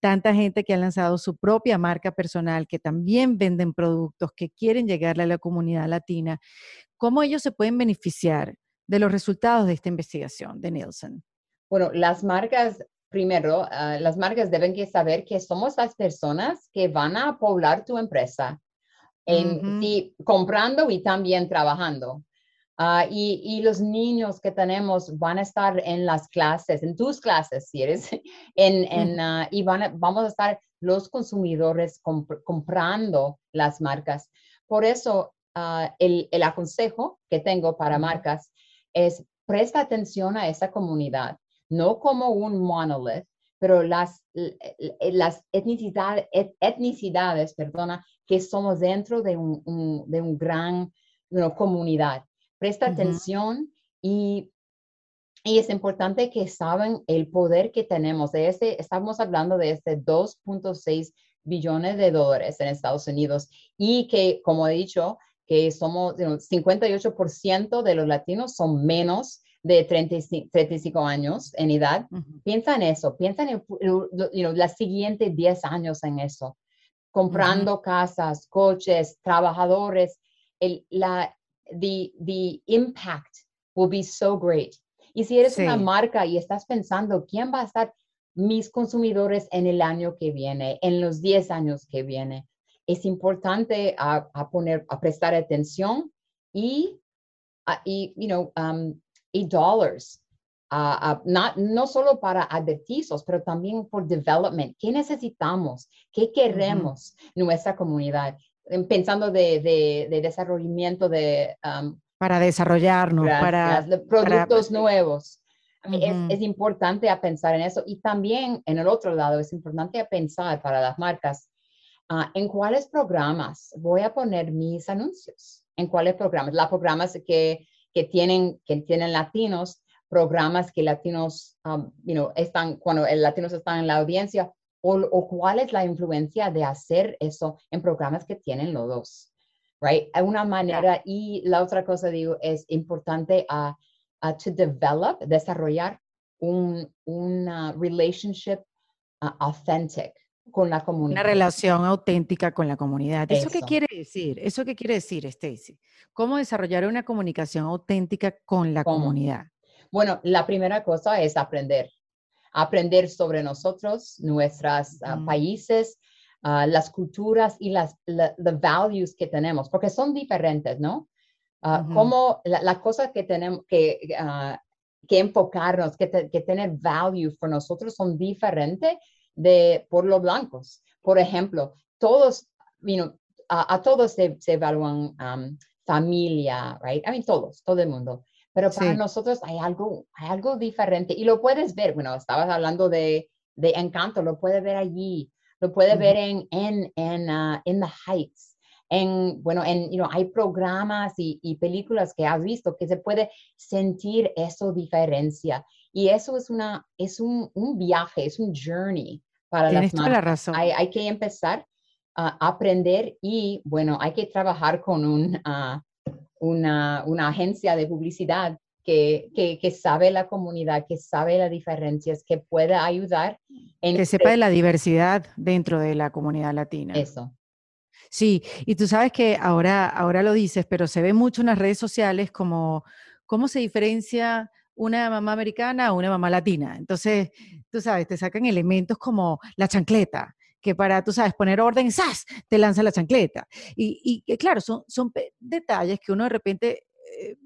tanta gente que ha lanzado su propia marca personal, que también venden productos, que quieren llegarle a la comunidad latina. ¿Cómo ellos se pueden beneficiar de los resultados de esta investigación de Nielsen? Bueno, las marcas, primero, ah, las marcas deben que saber que somos las personas que van a poblar tu empresa, en, sí, comprando y también trabajando. Ah, y, y los niños que tenemos van a estar en las clases, en tus clases, si eres, en, en, ah, y van a- vamos a estar los consumidores comp- comprando las marcas. Por eso, ah, el, el aconsejo que tengo para Ujú. marcas es presta atención a esa comunidad, no como un monolith, pero las, l- las etnicidad- et- etnicidades, perdona, que somos dentro de un, un- de un gran you know, comunidad. Presta atención y, y es importante que saben el poder que tenemos. De este, estamos hablando de este 2.6 billones de dólares en Estados Unidos y que, como he dicho, que somos you know, 58% de los latinos son menos de 35, 35 años en edad. Ujú. Piensa en eso, piensa en el, you know, las siguientes 10 años en eso, comprando casas, coches, trabajadores, el, la, the, the impact will be so great. Y si eres una Sí. marca y estás pensando, ¿quién va a estar mis consumidores en el año que viene, en los 10 años que viene. Es importante a, a poner, a prestar atención y, y you know, um, y dollars. Uh, no solo para advertizos, pero también por development. ¿Qué necesitamos? ¿Qué queremos nuestra comunidad? Pensando de, de, de desarrollamiento de... Um, para desarrollarnos, para... productos nuevos. es, es, importante a pensar en eso. Y también en el otro lado, es importante a pensar para las marcas uh, en cuáles programas voy a poner mis anuncios. En cuáles programas. Las programas que que tienen, que tienen latinos, programas que latinos, um, you know, están, cuando el latinos están en la audiencia, o, cuál es la influencia de hacer eso en programas que tienen los dos, right? Una manera, y la otra cosa, digo, es importante a, a to develop, desarrollar un, una relationship uh, authentic, con la comunidad. Una relación auténtica con la comunidad. ¿Eso, qué quiere decir? ¿Eso qué quiere decir, Stacy? ¿Cómo desarrollar una comunicación auténtica con la comunidad? Bueno, la primera cosa es aprender. Aprender sobre nosotros, nuestros ah, países, ah, las culturas y las the values que tenemos, porque son diferentes, ¿no? Uh, Como la, cosa que tenemos que, que enfocarnos, que, que tener value por nosotros son diferentes de por los blancos. Por ejemplo, todos, you a, todos se, evalúan um, familia, right? I mean, todos, todo el mundo. Pero para nosotros hay algo, hay algo diferente y lo puedes ver. Bueno, estabas hablando de, de encanto, lo puedes ver allí, lo puedes ver en, en, en, uh, The Heights. En, bueno, en, you know, hay programas y, y, películas que has visto que se puede sentir eso diferencia. Y eso es, una, es un, un viaje, es un journey para Tienes toda la razón. Hay, hay, que empezar a aprender y, bueno, hay que trabajar con un, ah, una, una, agencia de publicidad que, que, que, sabe la comunidad, que sabe las diferencias, que pueda ayudar. En que sepa de la diversidad dentro de la comunidad latina. Eso. Sí, y tú sabes que ahora, ahora lo dices, pero se ve mucho en las redes sociales como cómo se diferencia una mamá americana o una mamá latina. Entonces, tú sabes, te sacan elementos como la chancleta, que para, tú sabes, poner orden, ¡zas! te lanza la chancleta. Y, y claro, son, son detalles que uno de repente eh,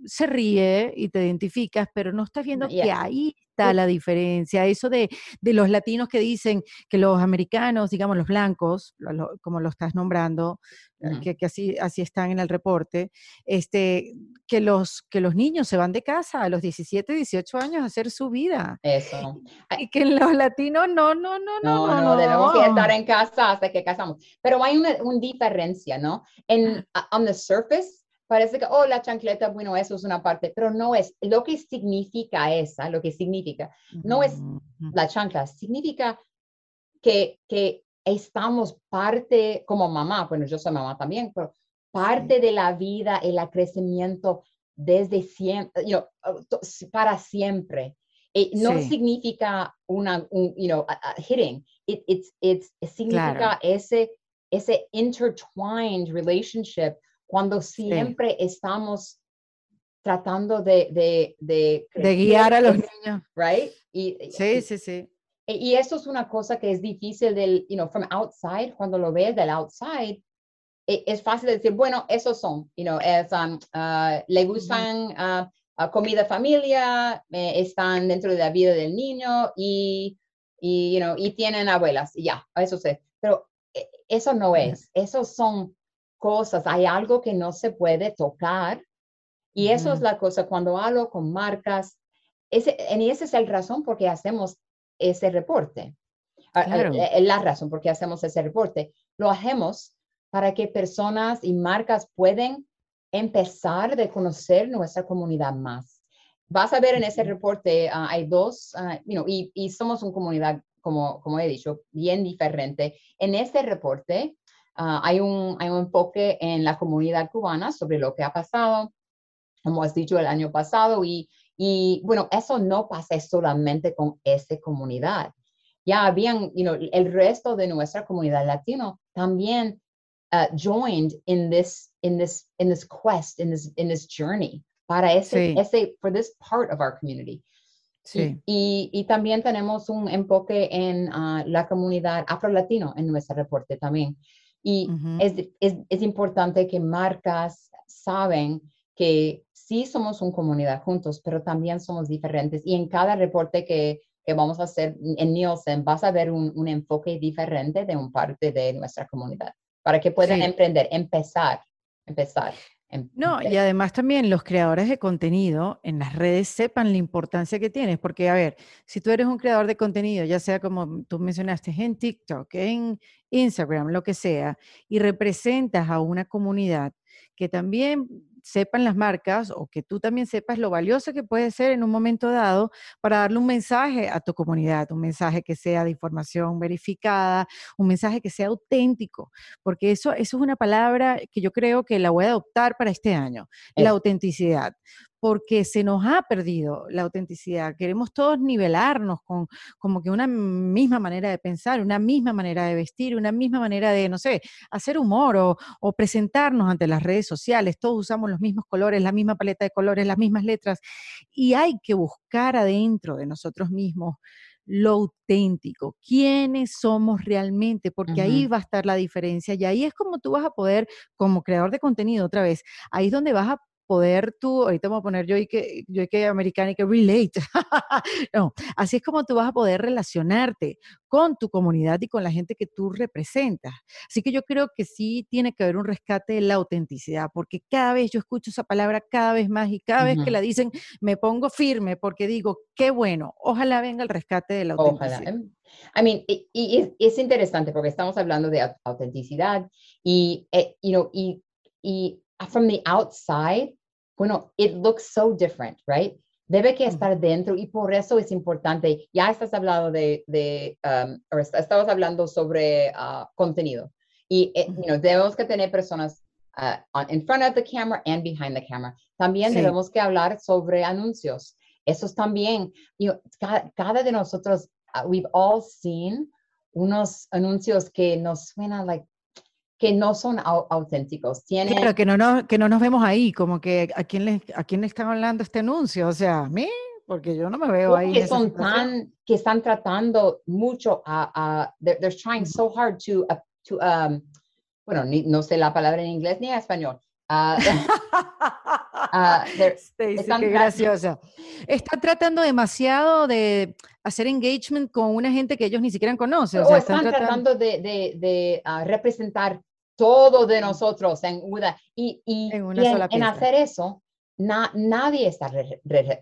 se ríe y te identificas, pero no estás viendo que ahí está la diferencia. Eso de, de, los latinos que dicen que los americanos, digamos los blancos, como lo estás nombrando, eh, que, que, así, así están en el reporte, este, que, los, que los niños se van de casa a los 17, 18 años a hacer su vida. Eso. Y que los latinos no, no, no, no. No, no, debemos estar en casa hasta que casamos. Pero hay una, una diferencia, ¿no? En, on the surface, parece que, oh, la chancleta, bueno, eso es una parte, pero no es. Lo que significa esa, lo que significa, no es la chancla, significa que, que estamos parte como mamá, bueno, yo soy mamá también, pero parte de la vida, el crecimiento desde siempre, you know, para siempre. Eh, no significa una, un, you know, hitting, it, it's, it's, significa ese, ese intertwined relationship cuando siempre estamos tratando de... De, de, de guiar a los niños. Right? Y, sí, sí, sí. Y eso es una cosa que es difícil del, you know, from outside, cuando lo ves del outside, e, es fácil decir, bueno, esos son, you know, es, um, uh, le gustan uh, comida familia, eh, están dentro de la vida del niño y, y, you know, y tienen abuelas, y ya, eso sé. Pero eh, eso no es, esos son cosas, hay algo que no se puede tocar. Y eso es la cosa, cuando hablo con marcas, ese, y esa es la razón por qué hacemos ese reporte. Ah, ah, eh, la razón por qué hacemos ese reporte. Lo hacemos para que personas y marcas pueden empezar de conocer nuestra comunidad más. Vas a ver en ese reporte, ah, hay dos, y, y, somos una comunidad, como, como he dicho, bien diferente. En este reporte Ah, hay, un, hay un enfoque en la comunidad cubana sobre lo que ha pasado, como has dicho, el año pasado. Y, y bueno, eso no pasa solamente con esa comunidad. Ya habían, you know, el resto de nuestra comunidad latino también uh, joined in this, in this, in this quest, in this, in this journey para ese, ese, for this part of our community. Sí. Y, también tenemos un enfoque en ah, la comunidad afro-latino en nuestro reporte también. Y es, es, es, importante que marcas saben que sí somos una comunidad juntos, pero también somos diferentes. Y en cada reporte que, que vamos a hacer en Nielsen, vas a ver un, un, enfoque diferente de un parte de nuestra comunidad para que puedan emprender, empezar, empezar. No, y además también los creadores de contenido en las redes sepan la importancia que tienes, porque a ver, si tú eres un creador de contenido, ya sea como tú mencionaste en TikTok, en Instagram, lo que sea, y representas a una comunidad que también sepan las marcas o que tú también sepas lo valioso que puede ser en un momento dado para darle un mensaje a tu comunidad, un mensaje que sea de información verificada, un mensaje que sea auténtico, porque eso, eso es una palabra que yo creo que la voy a adoptar para este año, la autenticidad, porque se nos ha perdido la autenticidad. Queremos todos nivelarnos con como que una misma manera de pensar, una misma manera de vestir, una misma manera de, no sé, hacer humor o, o presentarnos ante las redes sociales. Todos usamos los mismos colores, la misma paleta de colores, las mismas letras. Y hay que buscar adentro de nosotros mismos lo auténtico, quiénes somos realmente, porque ahí va a estar la diferencia y ahí es como tú vas a poder, como creador de contenido otra vez, ahí es donde vas a poder tú, ahorita vamos a poner yo y que, yo y que americana y que relate. no, así es como tú vas a poder relacionarte con tu comunidad y con la gente que tú representas. Así que yo creo que sí tiene que haber un rescate de la autenticidad, porque cada vez yo escucho esa palabra cada vez más y cada vez que la dicen me pongo firme porque digo, qué bueno, ojalá venga el rescate de la autenticidad. Ojalá. Em, I mean, y, es, interesante porque estamos hablando de autenticidad y, eh, you know, y, y from the outside, bueno, it looks so different, right? Debe que estar dentro y por eso es importante. Ya estás hablando de, de um, estabas hablando sobre uh, contenido y eh, you know, debemos que tener personas uh, in front of the camera and behind the camera. También debemos que hablar sobre anuncios. Esos también, you know, cada, cada, de nosotros, uh, we've all seen unos anuncios que nos suenan like que no son auténticos. Tienen... Claro, que no, nos, que no nos vemos ahí, como que a quién le, a quién le están hablando este anuncio, o sea, a mí, porque yo no me veo ahí. Que son tan, que están tratando mucho a, a they're, trying so hard to, uh, to um, bueno, ni, no sé la palabra en inglés ni en español. Uh, uh, qué graciosa. Están tratando demasiado de hacer engagement con una gente que ellos ni siquiera conocen. O, sea, están, tratando, de, de, de uh, representar todo de nosotros en una, y, y, en, hacer eso, nadie está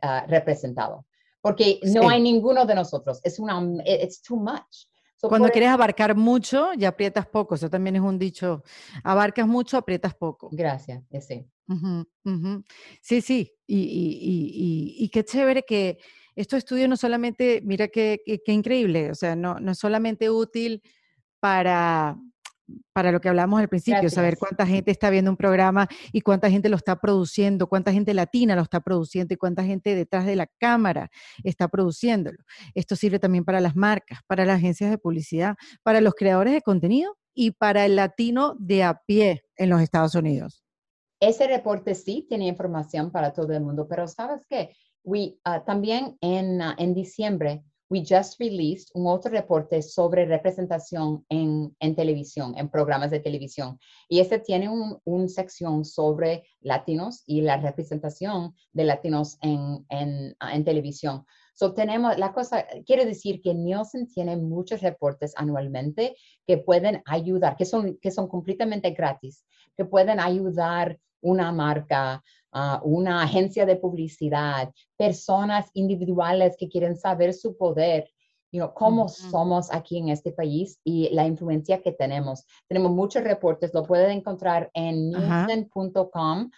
ah, representado, porque no hay ninguno de nosotros. Es una, it's too much. Cuando quieres abarcar mucho, ya aprietas poco. Eso también es un dicho. Abarcas mucho, aprietas poco. Gracias, sí. Sí, sí. Y, y, y, y, qué chévere que estos estudios no solamente, mira qué, qué, increíble, o sea, no, no es solamente útil para, para lo que hablamos al principio, saber cuánta gente está viendo un programa y cuánta gente lo está produciendo, cuánta gente latina lo está produciendo y cuánta gente detrás de la cámara está produciéndolo. Esto sirve también para las marcas, para las agencias de publicidad, para los creadores de contenido y para el latino de a pie en los Estados Unidos. Ese reporte sí tiene información para todo el mundo, pero ¿sabes qué? We, ah, también en, ah, en diciembre we just released un otro reporte sobre representación en, en televisión, en programas de televisión. Y este tiene una un sección sobre latinos y la representación de latinos en, en, en televisión. So tenemos la cosa, quiere decir que Nielsen tiene muchos reportes anualmente que pueden ayudar, que son, que son completamente gratis, que pueden ayudar una marca una agencia de publicidad, personas individuales que quieren saber su poder, you know, cómo somos aquí en este país y la influencia que tenemos. Tenemos muchos reportes, lo pueden encontrar en nielsen.com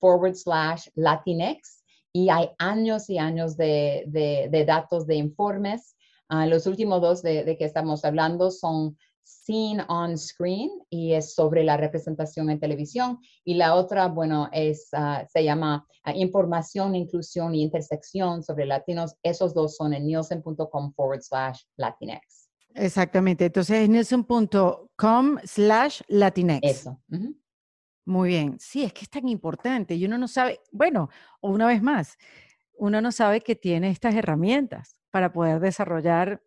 forward slash Latinx y hay años y años de, de, datos, de informes. Ah, los últimos dos de, de, que estamos hablando son Seen on Screen y es sobre la representación en televisión. Y la otra, bueno, es, ah, se llama ah, Información, Inclusión y Intersección sobre Latinos. Esos dos son en nielsen.com forward slash Latinx. Exactamente. Entonces es nielsen.com slash Latinx. Eso. Muy bien. Sí, es que es tan importante y uno no sabe, bueno, una vez más, uno no sabe que tiene estas herramientas para poder desarrollar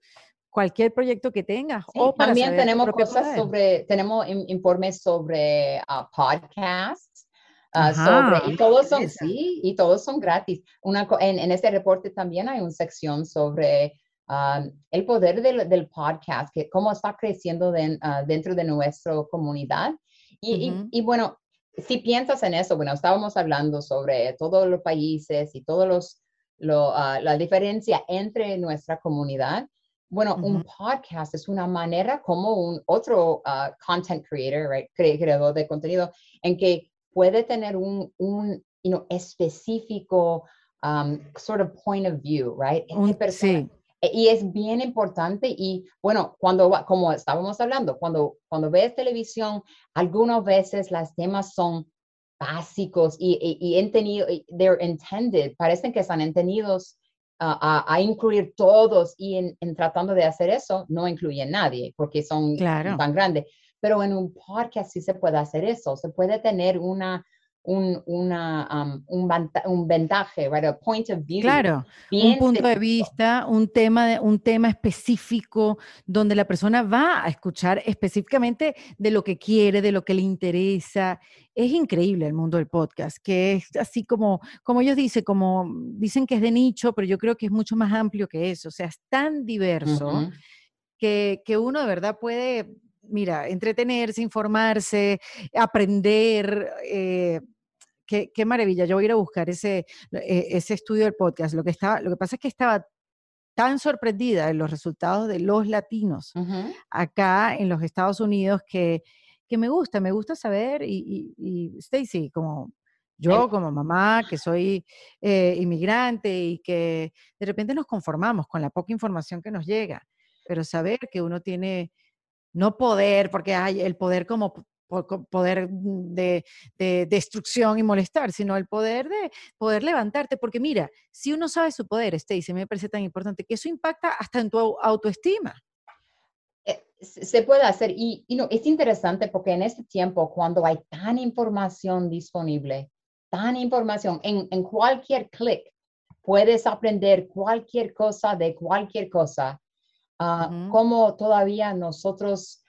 cualquier proyecto que tengas. o también tenemos cosas sobre, tenemos informes sobre uh, podcasts. Uh, sobre, y todos son, sí, y todos son gratis. Una, en, en este reporte también hay una sección sobre um, el poder del, del, podcast, que cómo está creciendo uh, dentro de nuestra comunidad. Y, y, bueno, si piensas en eso, bueno, estábamos hablando sobre todos los países y todos los, lo, la diferencia entre nuestra comunidad. Bueno, un podcast es una manera como un otro uh, content creator, right, creador de contenido, en que puede tener un, un you know, específico um, sort of point of view, right? Un, sí. E, y es bien importante y bueno, cuando, como estábamos hablando, cuando, cuando ves televisión, algunas veces los temas son básicos y, y, y entendido, they're intended, parecen que están entendidos a, incluir todos y en, tratando de hacer eso no incluye a nadie porque son tan grandes. Pero en un podcast sí se puede hacer eso, se puede tener una, un, una, um, un, un ventaje, right? A point of view. Claro, un punto de vista, un tema, un tema específico donde la persona va a escuchar específicamente de lo que quiere, de lo que le interesa. Es increíble el mundo del podcast, que es así como, como ellos dicen, como dicen que es de nicho, pero yo creo que es mucho más amplio que eso. O sea, es tan diverso que, que uno de verdad puede mira, entretenerse, informarse, aprender. Eh, qué, qué, maravilla. Yo voy a ir a buscar ese, eh, ese estudio del podcast. Lo que, estaba, lo que pasa es que estaba tan sorprendida en los resultados de los latinos acá en los Estados Unidos que, que, me gusta, me gusta saber y, y, Stacy, como yo como mamá, que soy eh, inmigrante y que de repente nos conformamos con la poca información que nos llega, pero saber que uno tiene no poder, porque hay el poder como poder de, destrucción y molestar, sino el poder de poder levantarte, porque mira, si uno sabe su poder, Stacy, me parece tan importante que eso impacta hasta en tu autoestima. Eh, se puede hacer y, no, es interesante porque en este tiempo, cuando hay tan información disponible, tan información en, en cualquier clic, puedes aprender cualquier cosa de cualquier cosa Ah, cómo todavía nosotros,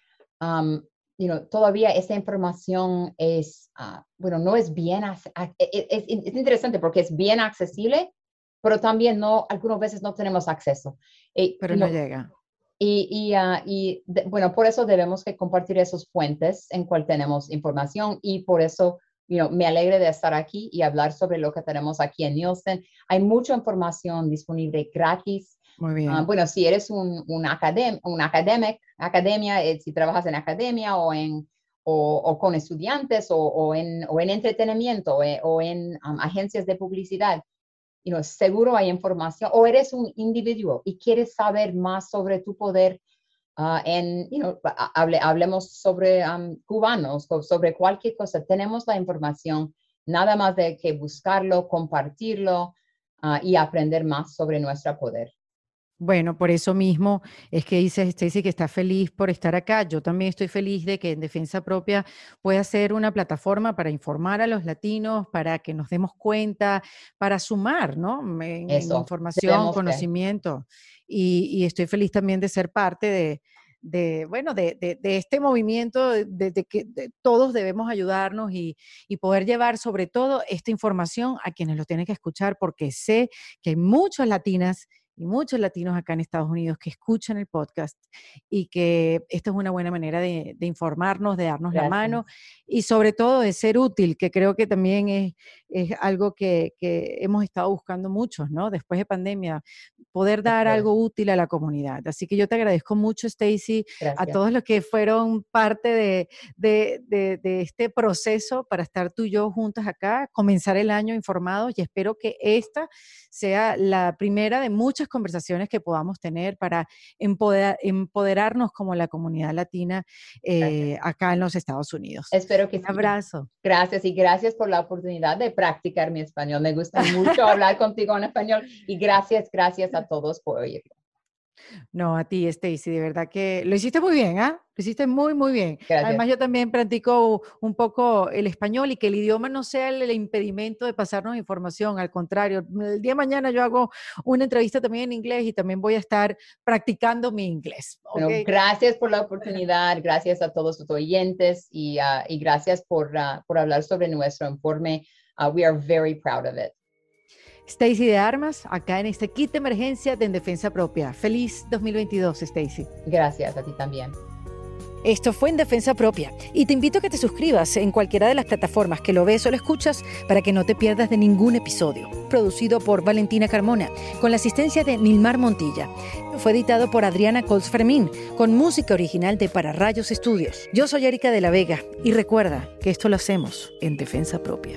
todavía esa información es, ah, bueno, no es bien, e, e, es, es, interesante porque es bien accesible, pero también no, algunas veces no tenemos acceso. Eh, pero no, llega. Y, y, ah, y bueno, por eso debemos que compartir esos fuentes en cual tenemos información y por eso me alegre de estar aquí y hablar sobre lo que tenemos aquí en Nielsen. Hay mucha información disponible gratis muy bien. Ah, bueno, si eres un, un, academ un academia, eh, si trabajas en academia o, en, o, con estudiantes o, en, o en entretenimiento eh, o en um, agencias de publicidad, you seguro hay información. O eres un individuo y quieres saber más sobre tu poder ah, en, hablemos sobre um, cubanos, sobre cualquier cosa. Tenemos la información, nada más de que buscarlo, compartirlo ah, y aprender más sobre nuestro poder. Bueno, por eso mismo es que dice Stacy que está feliz por estar acá. Yo también estoy feliz de que en Defensa Propia pueda ser una plataforma para informar a los latinos, para que nos demos cuenta, para sumar, ¿no? En, información, conocimiento. Y, estoy feliz también de ser parte de, bueno, de, este movimiento, de, que todos debemos ayudarnos y, y, poder llevar sobre todo esta información a quienes lo tienen que escuchar, porque sé que hay muchas latinas y muchos latinos acá en Estados Unidos que escuchan el podcast y que esta es una buena manera de, informarnos, de darnos la mano y sobre todo de ser útil, que creo que también es, es algo que, que, hemos estado buscando muchos, ¿no? Después de pandemia, poder dar algo útil a la comunidad. Así que yo te agradezco mucho, Stacy, a todos los que fueron parte de, de, de, de este proceso para estar tú y yo juntas acá, comenzar el año informados y espero que esta sea la primera de muchas conversaciones que podamos tener para empoderarnos como la comunidad latina eh, acá en los Estados Unidos. Espero que Un abrazo. Gracias y gracias por la oportunidad de practicar mi español. Me gusta mucho hablar contigo en español y gracias, gracias a todos por oírlo. No, a ti, Stacy, de verdad que lo hiciste muy bien, ¿ah? Lo hiciste muy, muy bien. Gracias. Además, yo también practico un poco el español y que el idioma no sea el, impedimento de pasarnos información. Al contrario, el día de mañana yo hago una entrevista también en inglés y también voy a estar practicando mi inglés. Bueno, ¿ok? gracias por la oportunidad, gracias a todos los oyentes y, ah, y gracias por, ah, por hablar sobre nuestro informe. Ah, we are very proud of it. Stacy de Armas, acá en este kit de emergencia de En Defensa Propia. Feliz 2022, Stacy. Gracias a ti también. Esto fue en Defensa Propia y te invito a que te suscribas en cualquiera de las plataformas que lo ves o lo escuchas para que no te pierdas de ningún episodio. Producido por Valentina Carmona con la asistencia de Nilmar Montilla. Fue editado por Adriana Colts Fermín con música original de Para Rayos Estudios. Yo soy Erika de la Vega y recuerda que esto lo hacemos en Defensa Propia.